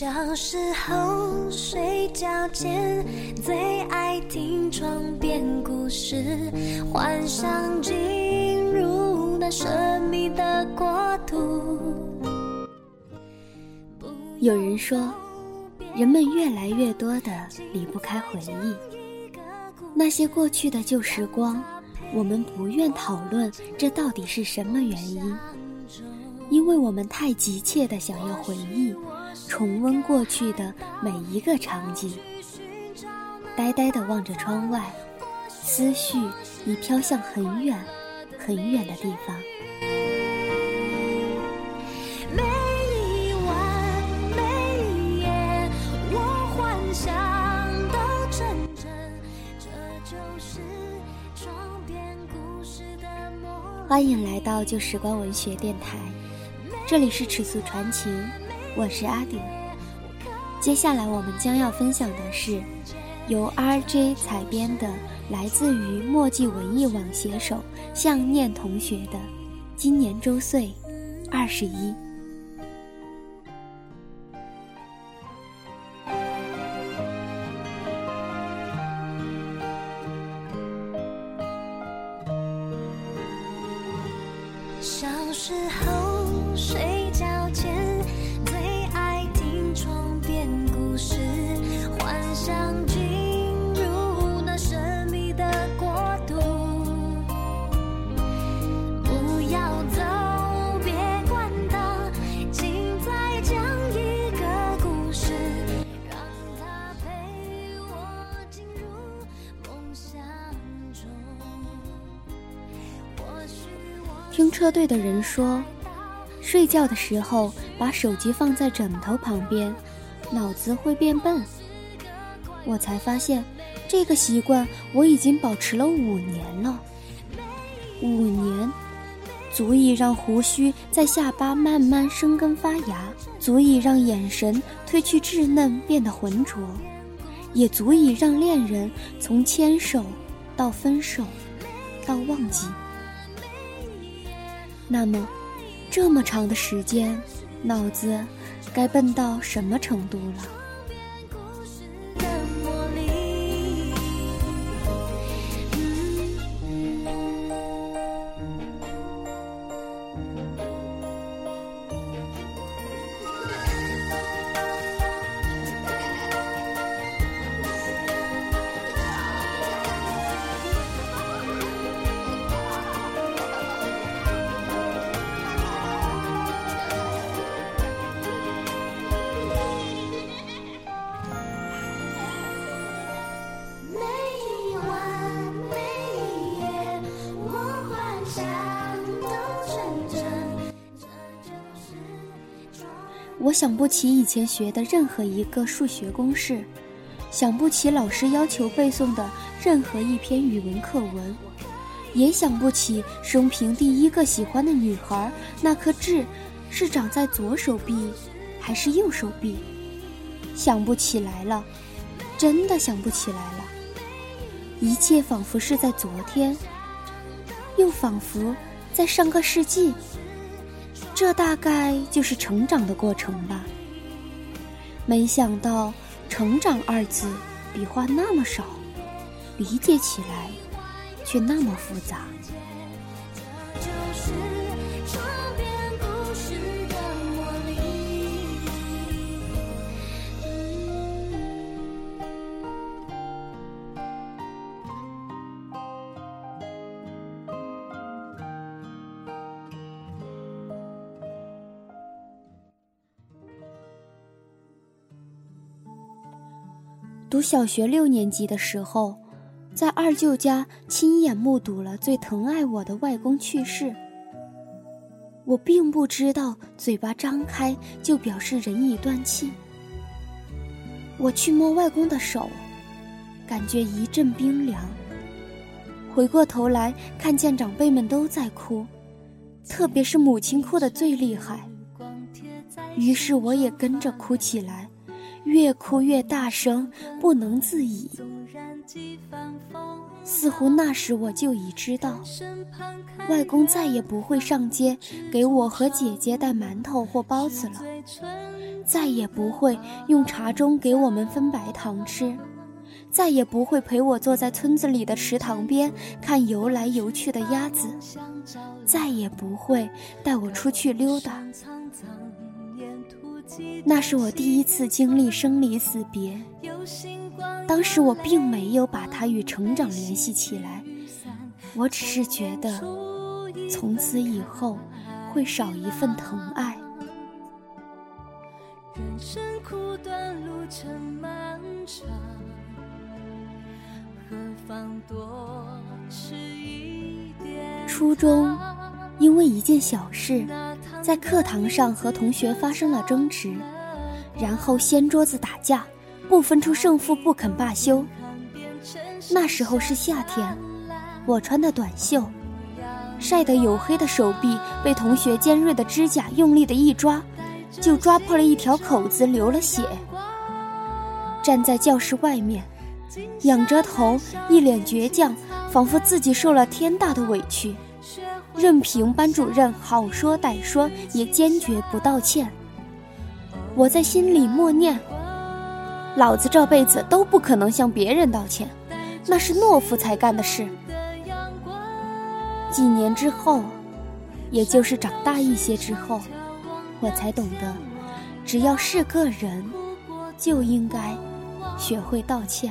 小时候睡觉前最爱听床边故事，幻想进入那神秘的国度。有人说，人们越来越多的离不开回忆，那些过去的旧时光，我们不愿讨论这到底是什么原因，因为我们太急切的想要回忆。重温过去的每一个场景，呆呆地望着窗外，思绪已飘向很远很远的地方。每一晚每一夜，我幻想都成真，这就是床边故事的魔力。欢迎来到旧时光文学电台，这里是尺素传情。我是阿顶，接下来我们将要分享的是由 RJ 采编的，来自于墨迹文艺网写手向念同学的《今年周岁二十一》。小时候谁听车队的人说，睡觉的时候把手机放在枕头旁边，脑子会变笨。我才发现，这个习惯我已经保持了五年了。五年，足以让胡须在下巴慢慢生根发芽，足以让眼神褪去稚嫩变得浑浊，也足以让恋人从牵手到分手，到忘记。那么，这么长的时间，脑子该笨到什么程度了？我想不起以前学的任何一个数学公式，想不起老师要求背诵的任何一篇语文课文，也想不起生平第一个喜欢的女孩那颗痣是长在左手臂还是右手臂，想不起来了，真的想不起来了。一切仿佛是在昨天，又仿佛在上个世纪。这大概就是成长的过程吧。没想到“成长”二字笔画那么少，理解起来却那么复杂。读小学六年级的时候，在二舅家亲眼目睹了最疼爱我的外公去世。我并不知道嘴巴张开就表示人已断气。我去摸外公的手，感觉一阵冰凉。回过头来，看见长辈们都在哭，特别是母亲哭得最厉害，于是我也跟着哭起来。越哭越大声，不能自已。似乎那时我就已知道，外公再也不会上街给我和姐姐带馒头或包子了。再也不会用茶盅给我们分白糖吃，再也不会陪我坐在村子里的池塘边看游来游去的鸭子，再也不会带我出去溜达。那是我第一次经历生离死别，当时我并没有把它与成长联系起来，我只是觉得从此以后会少一份疼爱。人生苦短，路程漫长，何妨多吃一点。初中，因为一件小事，在课堂上和同学发生了争执，然后掀桌子打架，不分出胜负，不肯罢休。那时候是夏天，我穿的短袖，晒得黝黑的手臂被同学尖锐的指甲用力的一抓。就抓破了一条口子，流了血。站在教室外面，仰着头，一脸倔强，仿佛自己受了天大的委屈，任凭班主任好说歹说，也坚决不道歉。我在心里默念：老子这辈子都不可能向别人道歉，那是懦夫才干的事。几年之后，也就是长大一些之后。我才懂得，只要是个人，就应该学会道歉。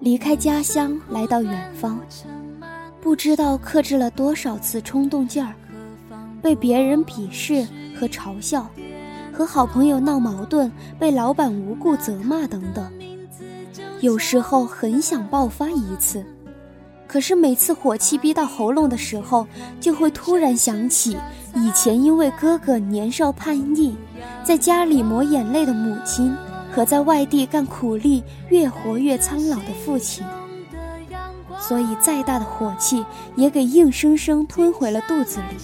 离开家乡，来到远方。不知道克制了多少次冲动劲儿，被别人鄙视和嘲笑，和好朋友闹矛盾，被老板无故责骂等等。有时候很想爆发一次，可是每次火气逼到喉咙的时候，就会突然想起以前因为哥哥年少叛逆，在家里抹眼泪的母亲，和在外地干苦力越活越苍老的父亲。所以，再大的火气也给硬生生吞回了肚子里。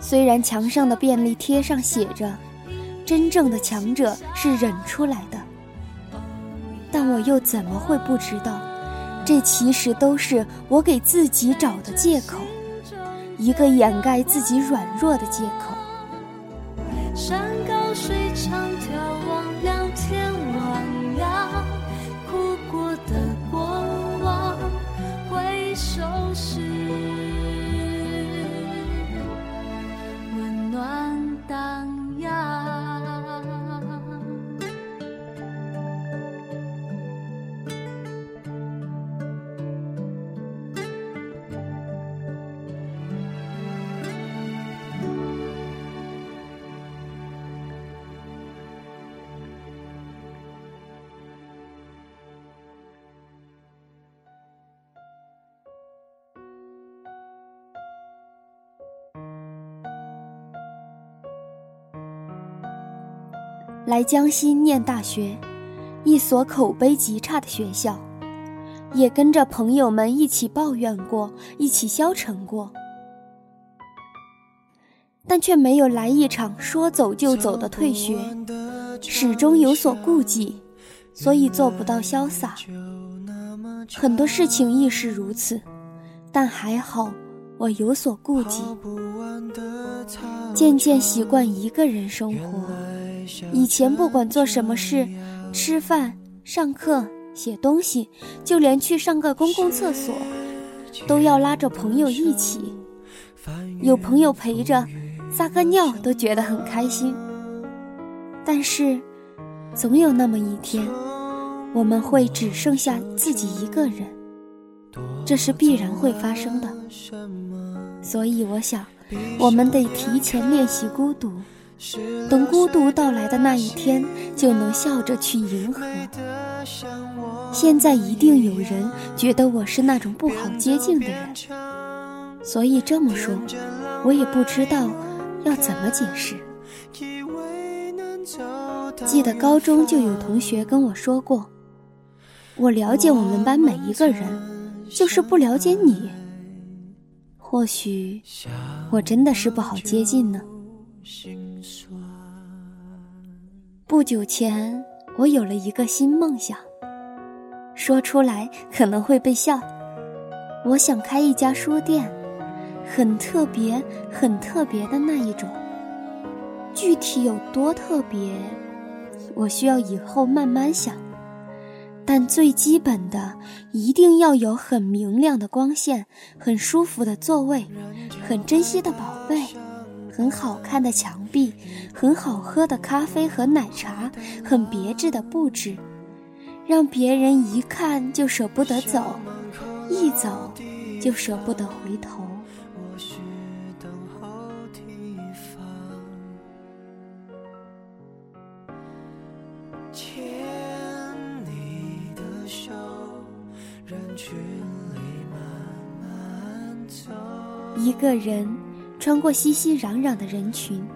虽然墙上的便利贴上写着“真正的强者是忍出来的”，但我又怎么会不知道，这其实都是我给自己找的借口，一个掩盖自己软弱的借口。山高水长，眺望两天来江西念大学，一所口碑极差的学校，也跟着朋友们一起抱怨过，一起消沉过，但却没有来一场说走就走的退学，始终有所顾忌，所以做不到潇洒。很多事情亦是如此，但还好我有所顾忌，渐渐习惯一个人生活。以前不管做什么事，吃饭、上课、写东西，就连去上个公共厕所，都要拉着朋友一起。有朋友陪着，撒个尿都觉得很开心。但是，总有那么一天，我们会只剩下自己一个人，这是必然会发生的。所以，我想，我们得提前练习孤独。等孤独到来的那一天，就能笑着去迎合。现在一定有人觉得我是那种不好接近的人，所以这么说，我也不知道要怎么解释。记得高中就有同学跟我说过，我了解我们班每一个人，就是不了解你。或许我真的是不好接近呢。不久前，我有了一个新梦想，说出来可能会被笑。我想开一家书店，很特别、很特别的那一种。具体有多特别，我需要以后慢慢想。但最基本的，一定要有很明亮的光线，很舒服的座位，很珍惜的宝贝，很好看的墙壁，很好喝的咖啡和奶茶，很别致的布置，让别人一看就舍不得走，一走就舍不得回头。一个人穿过熙熙攘攘的人群，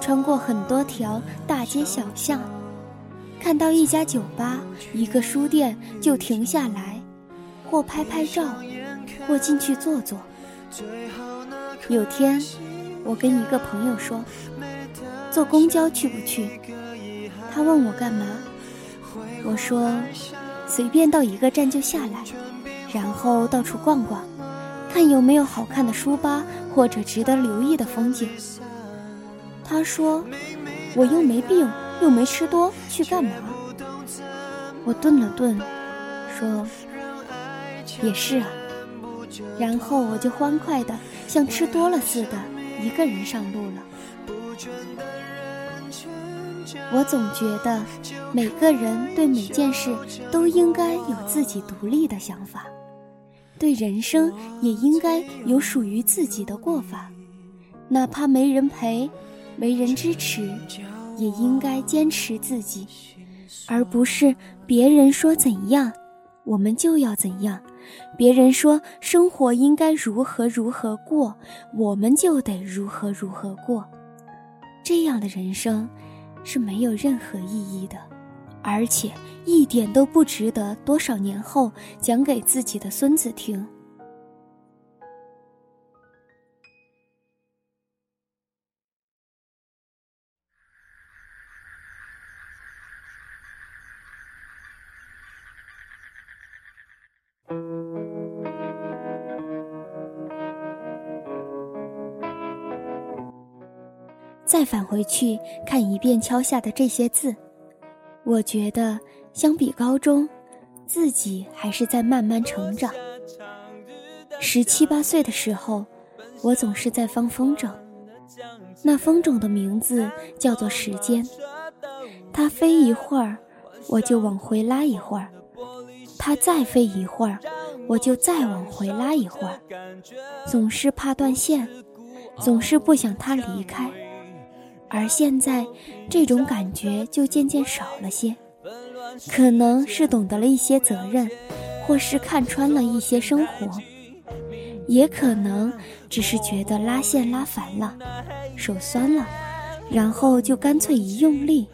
穿过很多条大街小巷，看到一家酒吧、一个书店就停下来，或拍拍照，或进去坐坐。有天，我跟一个朋友说：“坐公交去不去？”他问我干嘛，我说：“随便到一个站就下来，然后到处逛逛。”看有没有好看的书吧，或者值得留意的风景。他说：“我又没病，又没吃多，去干嘛？”我顿了顿，说：“也是啊。”然后我就欢快的像吃多了似的，一个人上路了。我总觉得，每个人对每件事都应该有自己独立的想法。对人生也应该有属于自己的过法，哪怕没人陪，没人支持，也应该坚持自己，而不是别人说怎样，我们就要怎样；别人说生活应该如何如何过，我们就得如何如何过。这样的人生是没有任何意义的。而且一点都不值得多少年后讲给自己的孙子听。再返回去看一遍敲下的这些字。我觉得，相比高中，自己还是在慢慢成长。十七八岁的时候，我总是在放风筝，那风筝的名字叫做时间。它飞一会儿，我就往回拉一会儿；它再飞一会儿，我就再往回拉一会儿。总是怕断线，总是不想它离开。而现在，这种感觉就渐渐少了些，可能是懂得了一些责任，或是看穿了一些生活，也可能只是觉得拉线拉烦了，手酸了，然后就干脆一用力，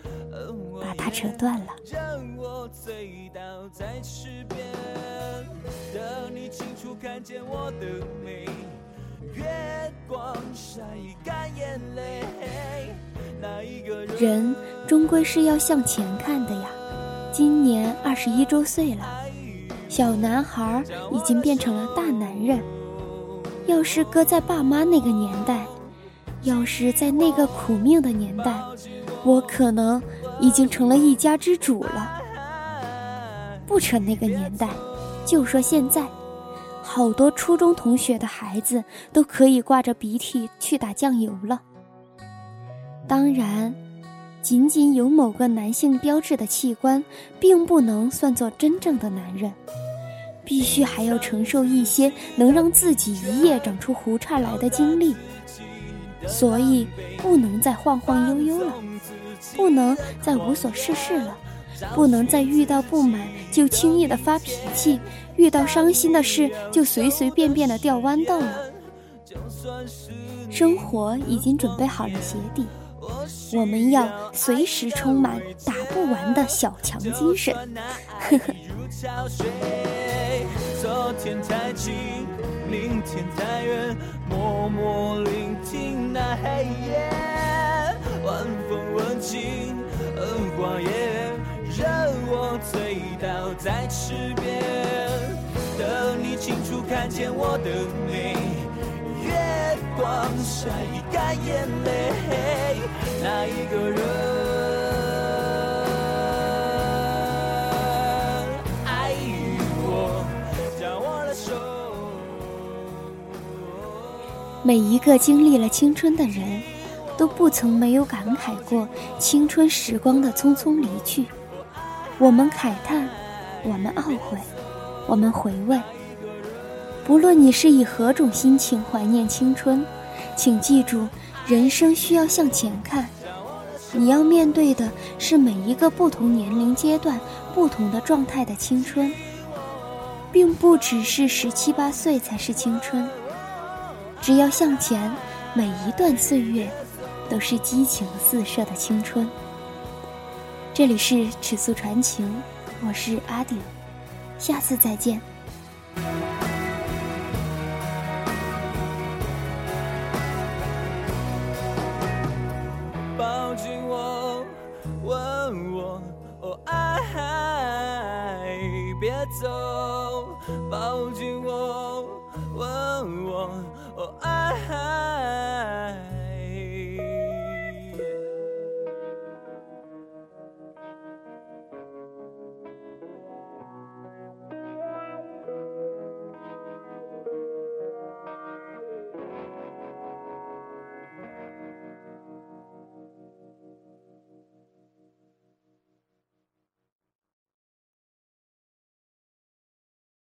把它扯断了。月光晒干眼泪。人终归是要向前看的呀。今年二十一周岁了，小男孩已经变成了大男人。要是搁在爸妈那个年代，要是在那个苦命的年代，我可能已经成了一家之主了。不扯那个年代，就说现在。好多初中同学的孩子都可以挂着鼻涕去打酱油了。当然，仅仅有某个男性标志的器官，并不能算作真正的男人，必须还要承受一些能让自己一夜长出胡茬来的经历，所以不能再晃晃悠悠了，不能再无所事事了，不能再遇到不满就轻易的发脾气。遇到伤心的事就随随便便的掉豌豆了。生活已经准备好了鞋底，我们要随时充满打不完的小强精神。呵呵。晚风吻尽荷花叶，任我醉倒在池边，等你清楚看见我的美，月光晒干眼泪，那一个人爱我，将我的手。每一个经历了青春的人，都不曾没有感慨过青春时光的匆匆离去。我们慨叹，我们懊悔，我们回味。不论你是以何种心情怀念青春，请记住，人生需要向前看。你要面对的是每一个不同年龄阶段、不同的状态的青春，并不只是十七八岁才是青春。只要向前，每一段岁月都是激情四射的青春。这里是尺素传情，我是阿顶，下次再见。抱紧我，吻我，哦爱，别走，抱紧我，吻我，哦爱。